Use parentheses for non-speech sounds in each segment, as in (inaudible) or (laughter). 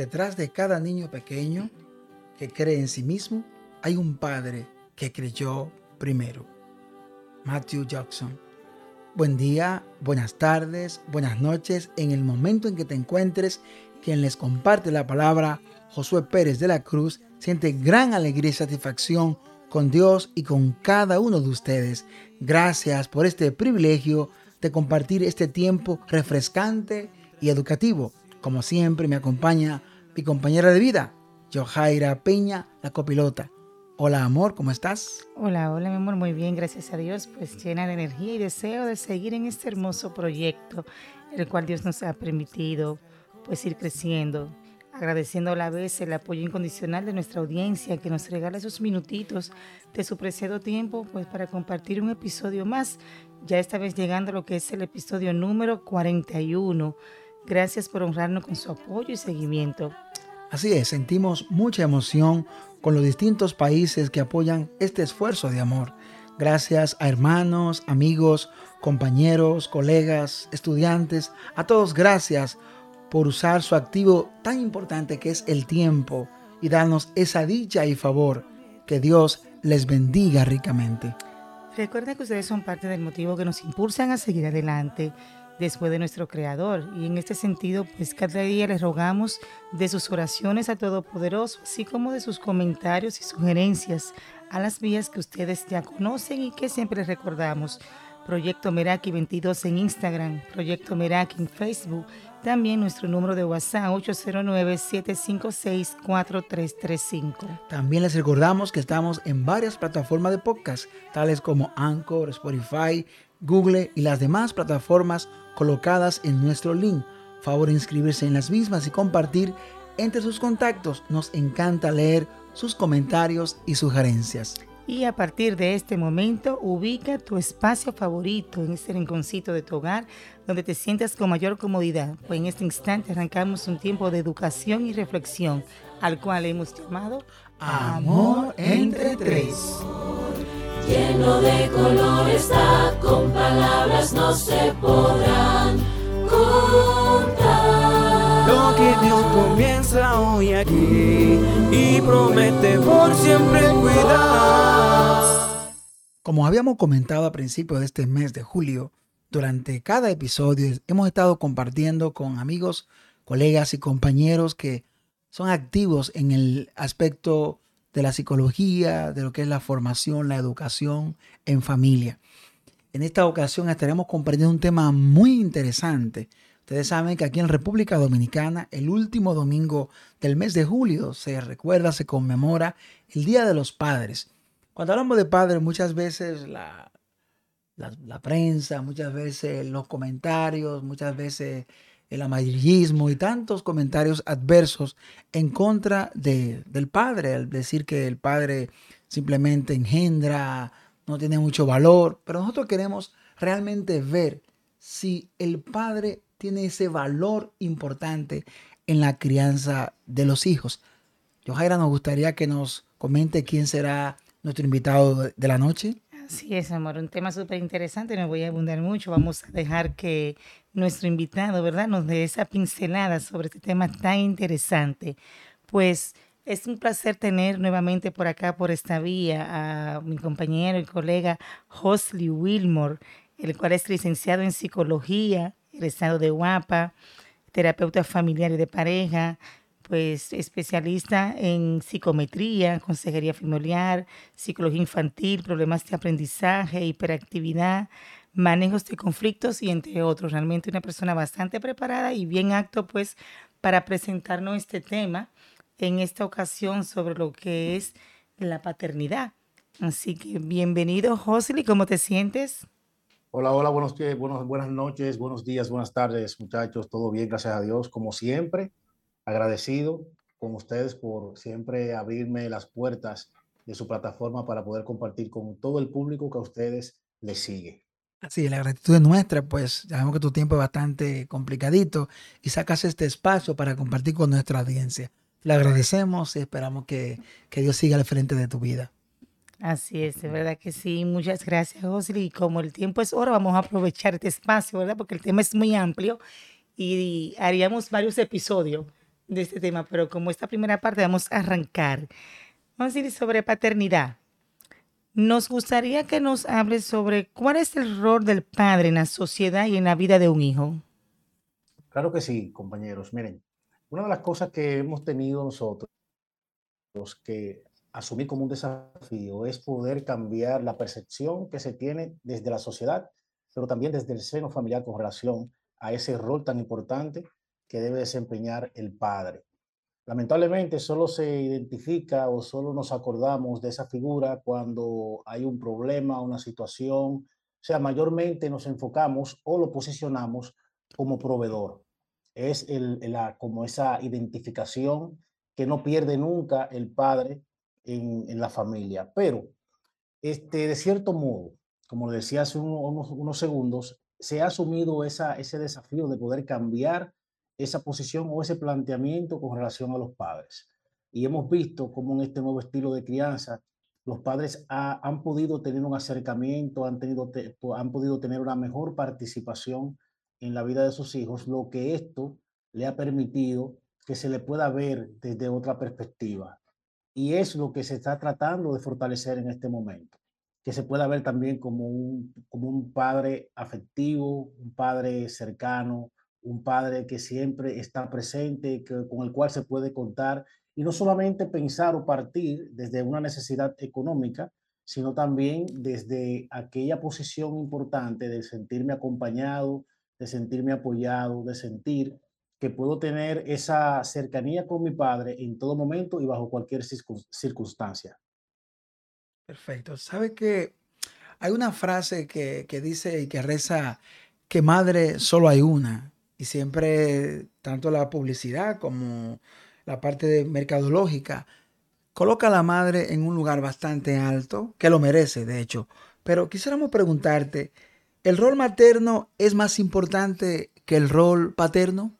detrás de cada niño pequeño que cree en sí mismo, hay un padre que creyó primero. Matthew Jackson. Buen día, buenas tardes, buenas noches. En el momento en que te encuentres, quien les comparte la palabra, Josué Pérez de la Cruz, siente gran alegría y satisfacción con Dios y con cada uno de ustedes. Gracias por este privilegio de compartir este tiempo refrescante y educativo. Como siempre me acompaña mi compañera de vida, Johaira Peña, la copilota. Hola amor, ¿cómo estás? Hola, hola mi amor, muy bien, gracias a Dios, pues llena de energía y deseo de seguir en este hermoso proyecto, el cual Dios nos ha permitido pues ir creciendo, agradeciendo a la vez el apoyo incondicional de nuestra audiencia que nos regala esos minutitos de su preciado tiempo pues para compartir un episodio más, ya esta vez llegando a lo que es el episodio número 41. Gracias por honrarnos con su apoyo y seguimiento. Así es, sentimos mucha emoción con los distintos países que apoyan este esfuerzo de amor. Gracias a hermanos, amigos, compañeros, colegas, estudiantes, a todos gracias por usar su activo tan importante que es el tiempo y darnos esa dicha y favor. Que Dios les bendiga ricamente. Recuerden que ustedes son parte del motivo que nos impulsan a seguir adelante después de nuestro Creador. Y en este sentido, pues cada día les rogamos de sus oraciones a Todopoderoso, así como de sus comentarios y sugerencias a las vías que ustedes ya conocen y que siempre recordamos. Proyecto Meraki 22 en Instagram, Proyecto Meraki en Facebook, también nuestro número de WhatsApp 809-756-4335. También les recordamos que estamos en varias plataformas de podcast, tales como Anchor, Spotify, Google y las demás plataformas colocadas en nuestro link. Favor inscribirse en las mismas y compartir entre sus contactos. Nos encanta leer sus comentarios y sugerencias. Y a partir de este momento, ubica tu espacio favorito en este rinconcito de tu hogar, donde te sientas con mayor comodidad. Pues en este instante arrancamos un tiempo de educación y reflexión, al cual hemos llamado Amor entre tres lleno de color está, con palabras no se podrán contar. Lo que Dios comienza hoy aquí y promete por siempre cuidar. Como habíamos comentado a principios de este mes de julio, durante cada episodio hemos estado compartiendo con amigos, colegas y compañeros que son activos en el aspecto de la psicología, de lo que es la formación, la educación en familia. En esta ocasión estaremos comprendiendo un tema muy interesante. Ustedes saben que aquí en República Dominicana, el último domingo del mes de julio, se recuerda, se conmemora el Día de los Padres. Cuando hablamos de padres, muchas veces la, la prensa, muchas veces los comentarios, muchas veces el amarillismo y tantos comentarios adversos en contra de, del padre, al decir que el padre simplemente engendra, no tiene mucho valor, pero nosotros queremos realmente ver si el padre tiene ese valor importante en la crianza de los hijos. Johaira, nos gustaría que nos comente quién será nuestro invitado de la noche. Así es, amor, un tema súper interesante, no voy a abundar mucho, vamos a dejar que nuestro invitado, ¿verdad?, nos dé esa pincelada sobre este tema tan interesante. Pues es un placer tener nuevamente por acá, por esta vía, a mi compañero y colega Hosley Wilmore, el cual es licenciado en psicología, egresado de Guapa, terapeuta familiar y de pareja, pues especialista en psicometría, consejería familiar, psicología infantil, problemas de aprendizaje, hiperactividad, manejos de conflictos y entre otros. Realmente una persona bastante preparada y bien acto pues para presentarnos este tema en esta ocasión sobre lo que es la paternidad. Así que bienvenido, Josely, ¿cómo te sientes? Hola, hola, buenos, buenos, buenas noches, buenos días, buenas tardes, muchachos. Todo bien, gracias a Dios, como siempre agradecido con ustedes por siempre abrirme las puertas de su plataforma para poder compartir con todo el público que a ustedes les sigue. Así, la gratitud es nuestra, pues sabemos que tu tiempo es bastante complicadito y sacas este espacio para compartir con nuestra audiencia. Le agradecemos y esperamos que, que Dios siga al frente de tu vida. Así es, de verdad que sí. Muchas gracias, José. Y como el tiempo es hora, vamos a aprovechar este espacio, ¿verdad? Porque el tema es muy amplio y haríamos varios episodios de este tema, pero como esta primera parte vamos a arrancar. Vamos a ir sobre paternidad. Nos gustaría que nos hables sobre cuál es el rol del padre en la sociedad y en la vida de un hijo. Claro que sí, compañeros. Miren, una de las cosas que hemos tenido nosotros que asumir como un desafío es poder cambiar la percepción que se tiene desde la sociedad, pero también desde el seno familiar con relación a ese rol tan importante que debe desempeñar el padre. Lamentablemente solo se identifica o solo nos acordamos de esa figura cuando hay un problema, una situación, o sea, mayormente nos enfocamos o lo posicionamos como proveedor. Es el, la, como esa identificación que no pierde nunca el padre en, la familia. Pero, este, de cierto modo, como decía hace unos, segundos, se ha asumido ese desafío de poder cambiar esa posición o ese planteamiento con relación a los padres. Y hemos visto cómo en este nuevo estilo de crianza los padres ha, han podido tener un acercamiento, han, tenido, te, han podido tener una mejor participación en la vida de sus hijos, lo que esto le ha permitido que se le pueda ver desde otra perspectiva. Y es lo que se está tratando de fortalecer en este momento, que se pueda ver también como un, como un padre afectivo, un padre cercano, un padre que siempre está presente, que, con el cual se puede contar y no solamente pensar o partir desde una necesidad económica, sino también desde aquella posición importante de sentirme acompañado, de sentirme apoyado, de sentir que puedo tener esa cercanía con mi padre en todo momento y bajo cualquier circunstancia. Perfecto. ¿Sabe que hay una frase que, que dice y que reza que madre solo hay una? Y siempre, tanto la publicidad como la parte de mercadológica, coloca a la madre en un lugar bastante alto, que lo merece, de hecho. Pero quisiéramos preguntarte, ¿el rol materno es más importante que el rol paterno?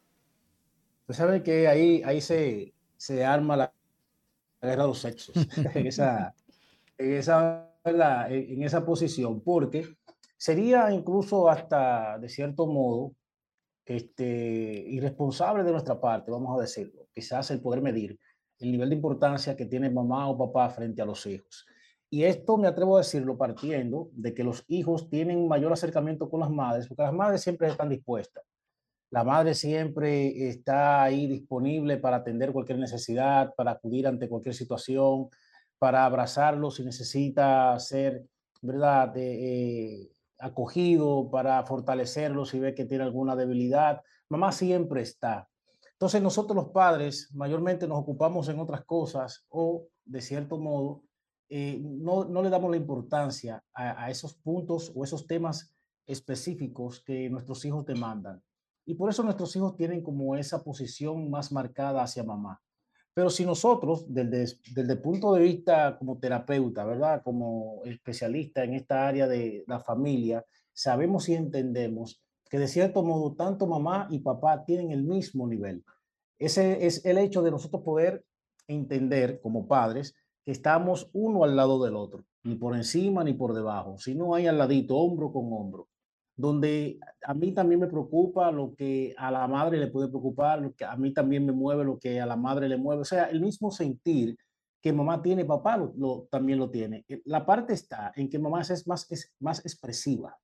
Usted sabe que ahí, ahí se, se arma la guerra de los sexos, (laughs) en, esa, en, esa, en esa posición, porque sería incluso hasta, de cierto modo, este, irresponsable de nuestra parte, vamos a decirlo, quizás el poder medir el nivel de importancia que tiene mamá o papá frente a los hijos. Y esto me atrevo a decirlo partiendo de que los hijos tienen mayor acercamiento con las madres, porque las madres siempre están dispuestas. La madre siempre está ahí disponible para atender cualquier necesidad, para acudir ante cualquier situación, para abrazarlo si necesita ser, ¿verdad?, eh, acogido, para fortalecerlo si ve que tiene alguna debilidad. Mamá siempre está. Entonces nosotros los padres mayormente nos ocupamos en otras cosas o, de cierto modo, eh, no, no, le damos la importancia a, a esos puntos o esos temas específicos que nuestros hijos demandan. Y por eso nuestros hijos tienen como esa posición más marcada hacia mamá. Pero si nosotros, desde, desde el punto de vista como terapeuta, ¿verdad? Como especialista en esta área de la familia, sabemos y entendemos que de cierto modo tanto mamá y papá tienen el mismo nivel. Ese es el hecho de nosotros poder entender como padres que estamos uno al lado del otro, ni por encima ni por debajo, sino hay al ladito, hombro con hombro donde a mí también me preocupa lo que a la madre le puede preocupar, lo que a mí también me mueve lo que a la madre le mueve. O sea, el mismo sentir que mamá tiene, papá lo, también lo tiene. Eh, la parte está en que mamá es más, es más expresiva,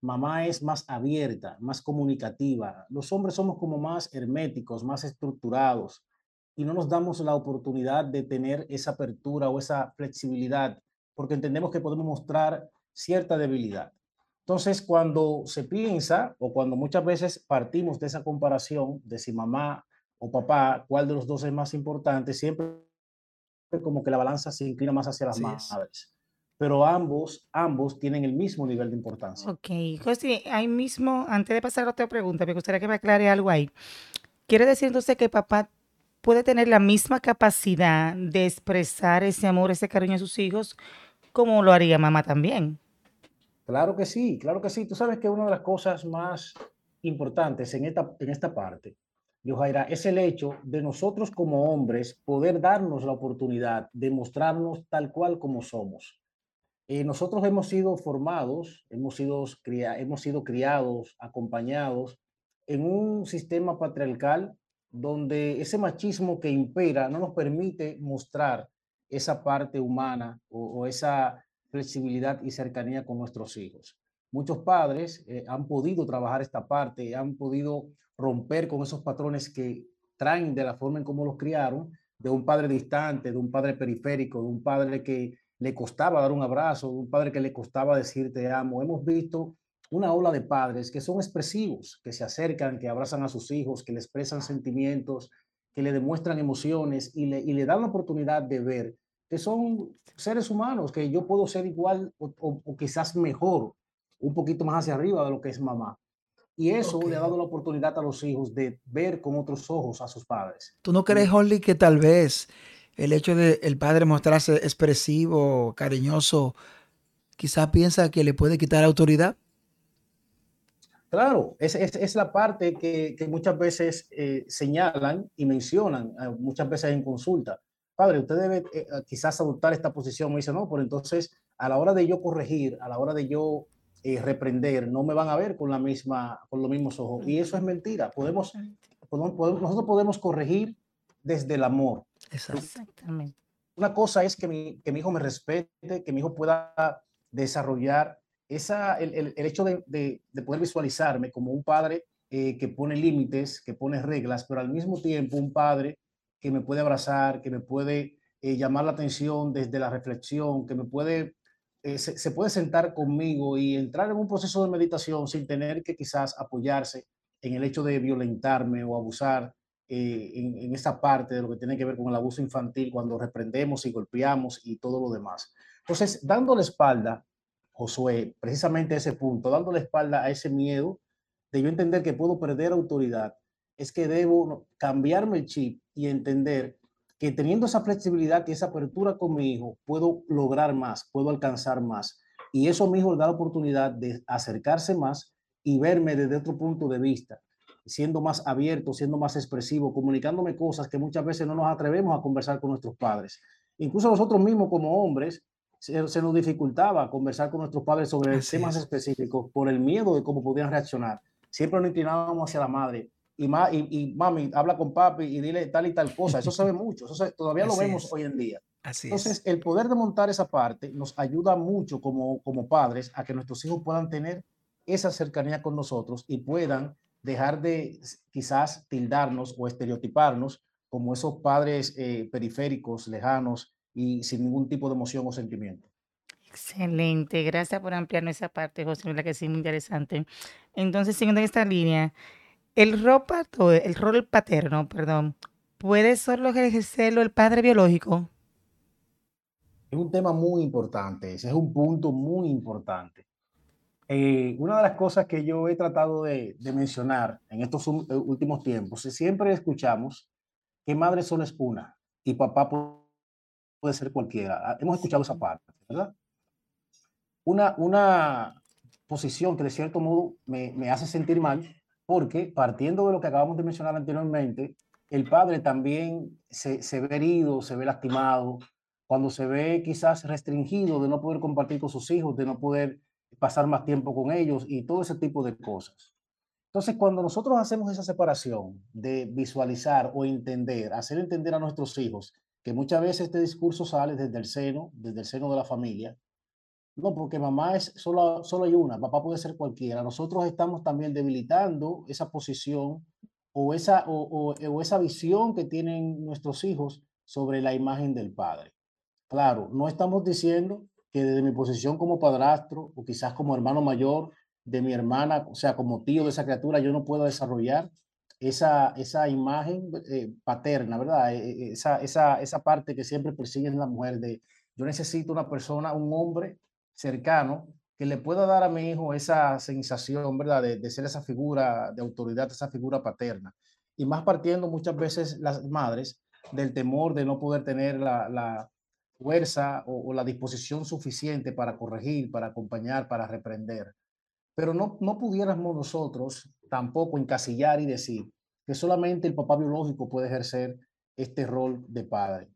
mamá es más abierta, más comunicativa. Los hombres somos como más herméticos, más estructurados y no nos damos la oportunidad de tener esa apertura o esa flexibilidad porque entendemos que podemos mostrar cierta debilidad. Entonces, cuando se piensa o cuando muchas veces partimos de esa comparación de si mamá o papá, cuál de los dos es más importante, siempre como que la balanza se inclina más hacia las madres. Pero ambos, ambos tienen el mismo nivel de importancia. Ok, José, ahí mismo, antes de pasar a otra pregunta, me gustaría que me aclare algo ahí. ¿Quiere decir entonces que papá puede tener la misma capacidad de expresar ese amor, ese cariño a sus hijos, como lo haría mamá también? Claro que sí, claro que sí. Tú sabes que una de las cosas más importantes en esta, en esta parte, Yojaira, es el hecho de nosotros como hombres poder darnos la oportunidad de mostrarnos tal cual como somos. Eh, nosotros hemos sido formados, hemos sido, hemos sido criados, acompañados en un sistema patriarcal donde ese machismo que impera no nos permite mostrar esa parte humana o, esa flexibilidad y cercanía con nuestros hijos. Muchos padres eh, han podido trabajar esta parte, han podido romper con esos patrones que traen de la forma en cómo los criaron, de un padre distante, de un padre periférico, de un padre que le costaba dar un abrazo, de un padre que le costaba decir te amo. Hemos visto una ola de padres que son expresivos, que se acercan, que abrazan a sus hijos, que le expresan sentimientos, que le demuestran emociones y le, y le dan la oportunidad de ver que son seres humanos, que yo puedo ser igual o, quizás mejor, un poquito más hacia arriba de lo que es mamá. Y eso le ha dado la oportunidad a los hijos de ver con otros ojos a sus padres. ¿Tú no crees, Holly, que tal vez el hecho de el padre mostrarse expresivo, cariñoso, quizás piensa que le puede quitar autoridad? Claro, es, es, es la parte que, que muchas veces eh, señalan y mencionan, eh, muchas veces en consulta. Padre, usted debe eh, quizás adoptar esta posición. Me dice, no, pero entonces a la hora de yo corregir, a la hora de yo reprender, no me van a ver con, la misma, con los mismos ojos. Y eso es mentira. Podemos, podemos, nosotros podemos corregir desde el amor. Exactamente. Una cosa es que mi, que mi hijo me respete, que mi hijo pueda desarrollar esa, el, el, el hecho de, de, de, poder visualizarme como un padre eh, que pone límites, que pone reglas, pero al mismo tiempo un padre que me puede abrazar, que me puede eh, llamar la atención desde la reflexión, que me puede, eh, se, puede sentar conmigo y entrar en un proceso de meditación sin tener que quizás apoyarse en el hecho de violentarme o abusar en, en esa parte de lo que tiene que ver con el abuso infantil cuando reprendemos y golpeamos y todo lo demás. Entonces, dando la espalda Josué, precisamente ese punto, dando la espalda a ese miedo de yo entender que puedo perder autoridad, es que debo cambiarme el chip y entender que teniendo esa flexibilidad y esa apertura con mi hijo, puedo lograr más, puedo alcanzar más. Y eso mi hijo da la oportunidad de acercarse más y verme desde otro punto de vista, siendo más abierto, siendo más expresivo, comunicándome cosas que muchas veces no nos atrevemos a conversar con nuestros padres. Incluso nosotros mismos como hombres se, nos dificultaba conversar con nuestros padres sobre temas específicos por el miedo de cómo podían reaccionar. Siempre nos inclinábamos hacia la madre. Y, ma, y, mami, habla con papi y dile tal y tal cosa. Eso se ve mucho. Eso todavía lo vemos hoy en día. Así Entonces, el poder de montar esa parte nos ayuda mucho como, como padres a que nuestros hijos puedan tener esa cercanía con nosotros y puedan dejar de quizás tildarnos o estereotiparnos como esos padres eh, periféricos, lejanos, y sin ningún tipo de emoción o sentimiento. Excelente, gracias por ampliarnos esa parte, José, la que es muy interesante. Entonces, siguiendo esta línea, el rol, el rol paterno, perdón, ¿puede solo ejercerlo el padre biológico? Es un tema muy importante, ese es un punto muy importante. Eh, una de las cosas que yo he tratado de, de mencionar en estos eh, últimos tiempos siempre escuchamos que madre solo es una y papá puede ser cualquiera. Ah, hemos escuchado esa parte, ¿verdad? Una, una posición que de cierto modo me, me hace sentir mal, porque partiendo de lo que acabamos de mencionar anteriormente, el padre también se, ve herido, se ve lastimado, cuando se ve quizás restringido de no poder compartir con sus hijos, de no poder pasar más tiempo con ellos y todo ese tipo de cosas. Entonces, cuando nosotros hacemos esa separación de visualizar o entender, hacer entender a nuestros hijos que muchas veces este discurso sale desde el seno, desde el seno de la familia. No, porque mamá es solo, solo hay una, papá puede ser cualquiera. Nosotros estamos también debilitando esa posición o esa, o, o, esa visión que tienen nuestros hijos sobre la imagen del padre. Claro, no estamos diciendo que desde mi posición como padrastro o quizás como hermano mayor de mi hermana, o sea, como tío de esa criatura, yo no puedo desarrollar esa, esa imagen eh, paterna, ¿verdad? E, e, esa, esa, esa parte que siempre persiguen la mujer de yo necesito una persona, un hombre cercano que le pueda dar a mi hijo esa sensación, ¿verdad? De, de, ser esa figura de autoridad, esa figura paterna. Y más partiendo muchas veces las madres del temor de no poder tener la, la fuerza o, la disposición suficiente para corregir, para acompañar, para reprender. Pero no, no pudiéramos nosotros tampoco encasillar y decir que solamente el papá biológico puede ejercer este rol de padre.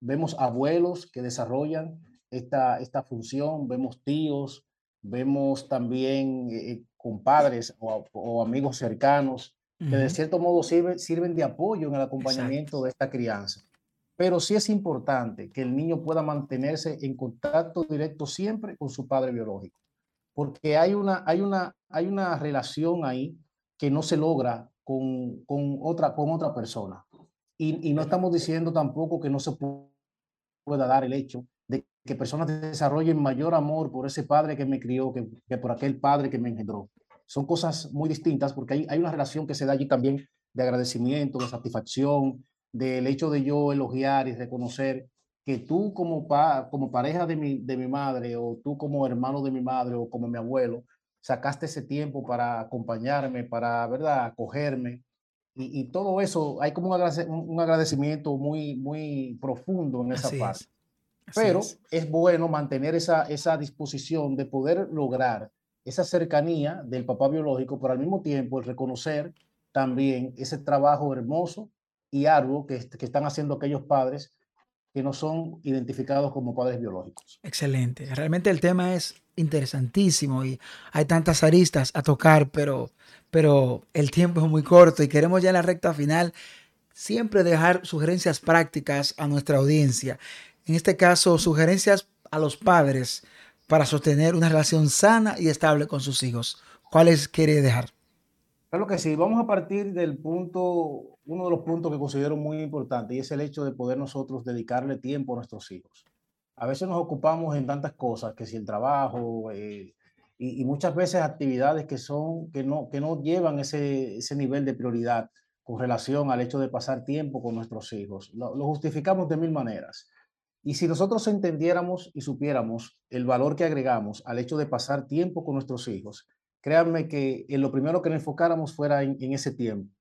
Vemos abuelos que desarrollan esta, esta función, vemos tíos, vemos también eh, compadres o, o, amigos cercanos que de cierto modo sirven, sirven de apoyo en el acompañamiento de esta crianza. Pero sí es importante que el niño pueda mantenerse en contacto directo siempre con su padre biológico, porque hay una, hay una, hay una relación ahí que no se logra con, con otra, con otra persona. Y, y, no estamos diciendo tampoco que no se pueda dar el hecho que personas desarrollen mayor amor por ese padre que me crió que, que por aquel padre que me engendró. Son cosas muy distintas porque hay, hay una relación que se da allí también de agradecimiento, de satisfacción, del hecho de yo elogiar y reconocer que tú como, pa, como pareja de mi, de mi madre o tú como hermano de mi madre o como mi abuelo, sacaste ese tiempo para acompañarme, para, ¿verdad?, acogerme. Y, y todo eso, hay como un, agradecimiento muy, muy profundo en esa Así parte. Es. Pero es. es. bueno mantener esa, esa disposición de poder lograr esa cercanía del papá biológico, pero al mismo tiempo el reconocer también ese trabajo hermoso y arduo que, que están haciendo aquellos padres que no son identificados como padres biológicos. Excelente. Realmente el tema es interesantísimo y hay tantas aristas a tocar, pero, pero el tiempo es muy corto y queremos ya en la recta final siempre dejar sugerencias prácticas a nuestra audiencia. En este caso, sugerencias a los padres para sostener una relación sana y estable con sus hijos. ¿Cuáles quiere dejar? Claro que sí. Vamos a partir del punto, uno de los puntos que considero muy importante y es el hecho de poder nosotros dedicarle tiempo a nuestros hijos. A veces nos ocupamos en tantas cosas, que si el trabajo eh, y, muchas veces actividades que son que no que no llevan ese, ese nivel de prioridad con relación al hecho de pasar tiempo con nuestros hijos. Lo justificamos de mil maneras. Y si nosotros entendiéramos y supiéramos el valor que agregamos al hecho de pasar tiempo con nuestros hijos, créanme que en lo primero que nos enfocáramos fuera en, ese tiempo.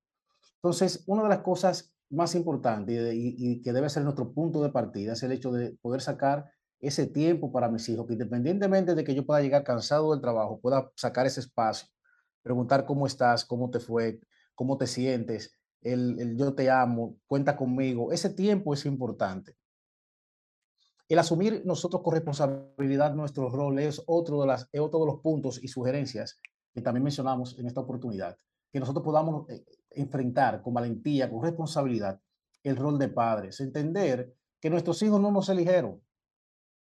Entonces, una de las cosas más importantes y, que debe ser nuestro punto de partida es el hecho de poder sacar ese tiempo para mis hijos, que independientemente de que yo pueda llegar cansado del trabajo, pueda sacar ese espacio, preguntar cómo estás, cómo te fue, cómo te sientes, el yo te amo, cuenta conmigo. Ese tiempo es importante. El asumir nosotros con responsabilidad nuestro rol es otro de, las, es otro los puntos y sugerencias que también mencionamos en esta oportunidad, que nosotros podamos eh, enfrentar con valentía, con responsabilidad, el rol de padres, entender que nuestros hijos no nos eligieron.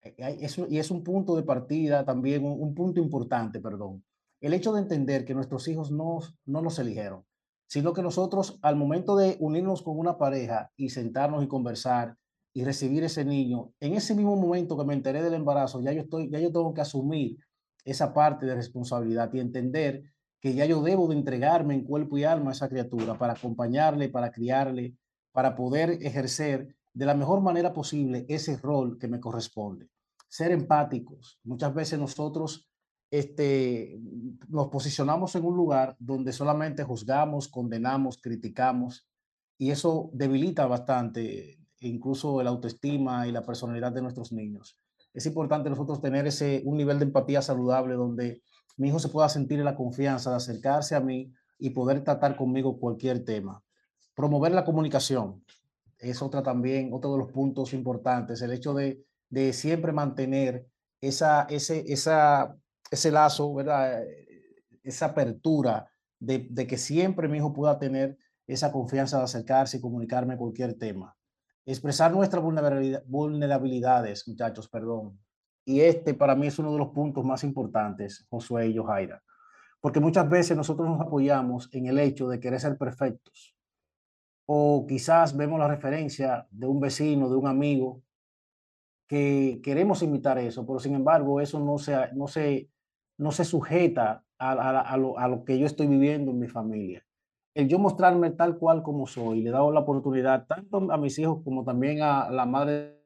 Eso, y es un punto de partida también, un, un, punto importante, perdón. El hecho de entender que nuestros hijos no, no nos eligieron, sino que nosotros al momento de unirnos con una pareja y sentarnos y conversar y recibir ese niño, en ese mismo momento que me enteré del embarazo, ya yo, estoy, ya yo tengo que asumir esa parte de responsabilidad y entender que ya yo debo de entregarme en cuerpo y alma a esa criatura para acompañarle, para criarle, para poder ejercer de la mejor manera posible ese rol que me corresponde. Ser empáticos. Muchas veces nosotros este, nos posicionamos en un lugar donde solamente juzgamos, condenamos, criticamos y eso debilita bastante incluso la autoestima y la personalidad de nuestros niños. Es importante nosotros tener ese, un nivel de empatía saludable donde mi hijo se pueda sentir la confianza de acercarse a mí y poder tratar conmigo cualquier tema. Promover la comunicación es otra también, otro de los puntos importantes, el hecho de, de siempre mantener esa, ese, esa, ese lazo, ¿verdad? esa apertura de, de que siempre mi hijo pueda tener esa confianza de acercarse y comunicarme cualquier tema expresar nuestras vulnerabilidades, muchachos, perdón. Y este para mí es uno de los puntos más importantes, Josué y Johaira, porque muchas veces nosotros nos apoyamos en el hecho de querer ser perfectos. O quizás vemos la referencia de un vecino, de un amigo, que queremos imitar eso, pero sin embargo eso no se, no se, no se sujeta a, lo, a lo que yo estoy viviendo en mi familia el yo mostrarme tal cual como soy, le he dado la oportunidad tanto a mis hijos como también a la madre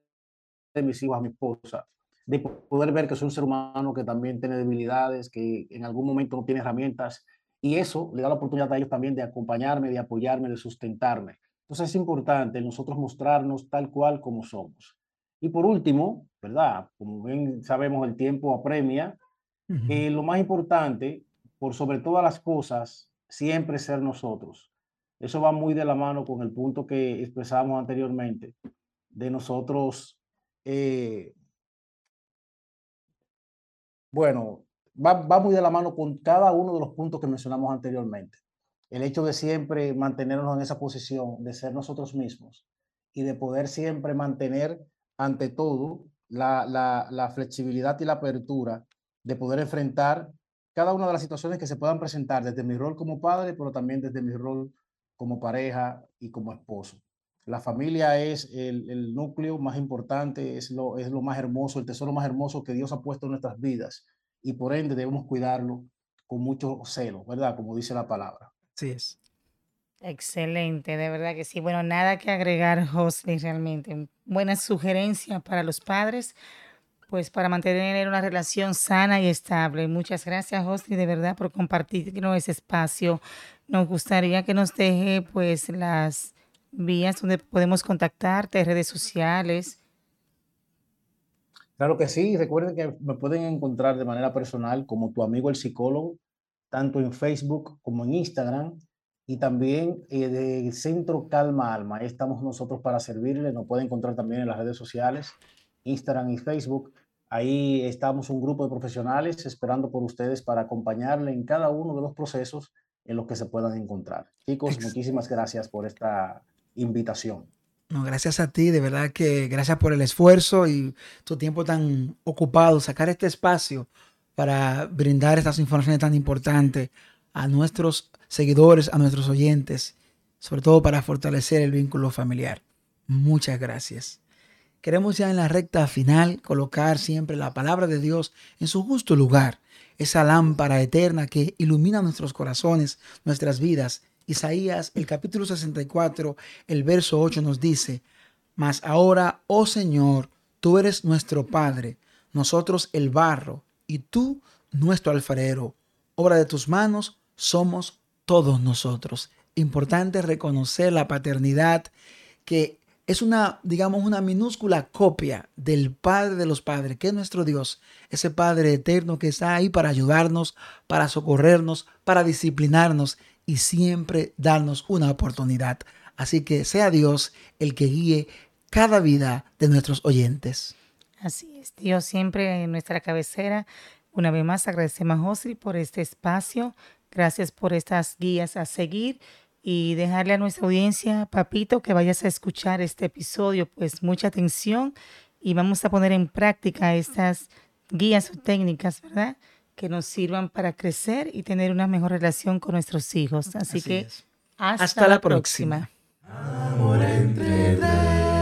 de mis hijos, a mi esposa, de poder ver que soy un ser humano que también tiene debilidades, que en algún momento no tiene herramientas, y eso le da la oportunidad a ellos también de acompañarme, de apoyarme, de sustentarme. Entonces es importante nosotros mostrarnos tal cual como somos. Y por último, ¿verdad? Como bien sabemos, el tiempo apremia. Uh -huh. eh, lo más importante, por sobre todas las cosas, siempre ser nosotros. Eso va muy de la mano con el punto que expresamos anteriormente, de nosotros, eh, bueno, va, va, muy de la mano con cada uno de los puntos que mencionamos anteriormente. el hecho de siempre mantenernos en esa posición, de ser nosotros mismos y de poder siempre mantener ante todo la, la flexibilidad y la apertura de poder enfrentar cada una de las situaciones que se puedan presentar desde mi rol como padre, pero también desde mi rol como pareja y como esposo. La familia es el, el, núcleo más importante, es lo, es lo más hermoso, el tesoro más hermoso que Dios ha puesto en nuestras vidas y por ende debemos cuidarlo con mucho celo, ¿verdad? Como dice la palabra. Así es. Excelente, de verdad que sí. Bueno, nada que agregar, José, realmente. Buena sugerencia para los padres, pues para mantener una relación sana y estable. Muchas gracias, José, de verdad, por compartirnos ese espacio. Nos gustaría que nos deje, pues, las vías donde podemos contactarte, redes sociales. Claro que sí. Recuerden que me pueden encontrar de manera personal como tu amigo el psicólogo, tanto en Facebook como en Instagram y también eh, del Centro Calma Alma. Ahí estamos nosotros para servirle. Nos pueden encontrar también en las redes sociales, Instagram y Facebook. Ahí estamos un grupo de profesionales esperando por ustedes para acompañarle en cada uno de los procesos en los que se puedan encontrar. Chicos, muchísimas gracias por esta invitación. No, gracias a ti, de verdad que gracias por el esfuerzo y tu tiempo tan ocupado, sacar este espacio para brindar estas informaciones tan importantes a nuestros seguidores, a nuestros oyentes, sobre todo para fortalecer el vínculo familiar. Muchas gracias. Queremos ya en la recta final colocar siempre la palabra de Dios en su justo lugar, esa lámpara eterna que ilumina nuestros corazones, nuestras vidas. Isaías, el capítulo 64, el verso 8 nos dice, Mas ahora, oh Señor, tú eres nuestro Padre, nosotros el barro, y tú nuestro alfarero. Obra de tus manos somos todos nosotros. Importante reconocer la paternidad que es una, digamos, una minúscula copia del Padre de los Padres, que es nuestro Dios, ese Padre eterno que está ahí para ayudarnos, para socorrernos, para disciplinarnos y siempre darnos una oportunidad. Así que sea Dios el que guíe cada vida de nuestros oyentes. Así es, Dios siempre en nuestra cabecera. Una vez más agradecemos a José por este espacio. Gracias por estas guías a seguir y dejarle a nuestra audiencia, papito, que vayas a escuchar este episodio, pues mucha atención y vamos a poner en práctica estas guías o técnicas, ¿verdad? Que nos sirvan para crecer y tener una mejor relación con nuestros hijos. Así, que hasta, la, próxima. próxima.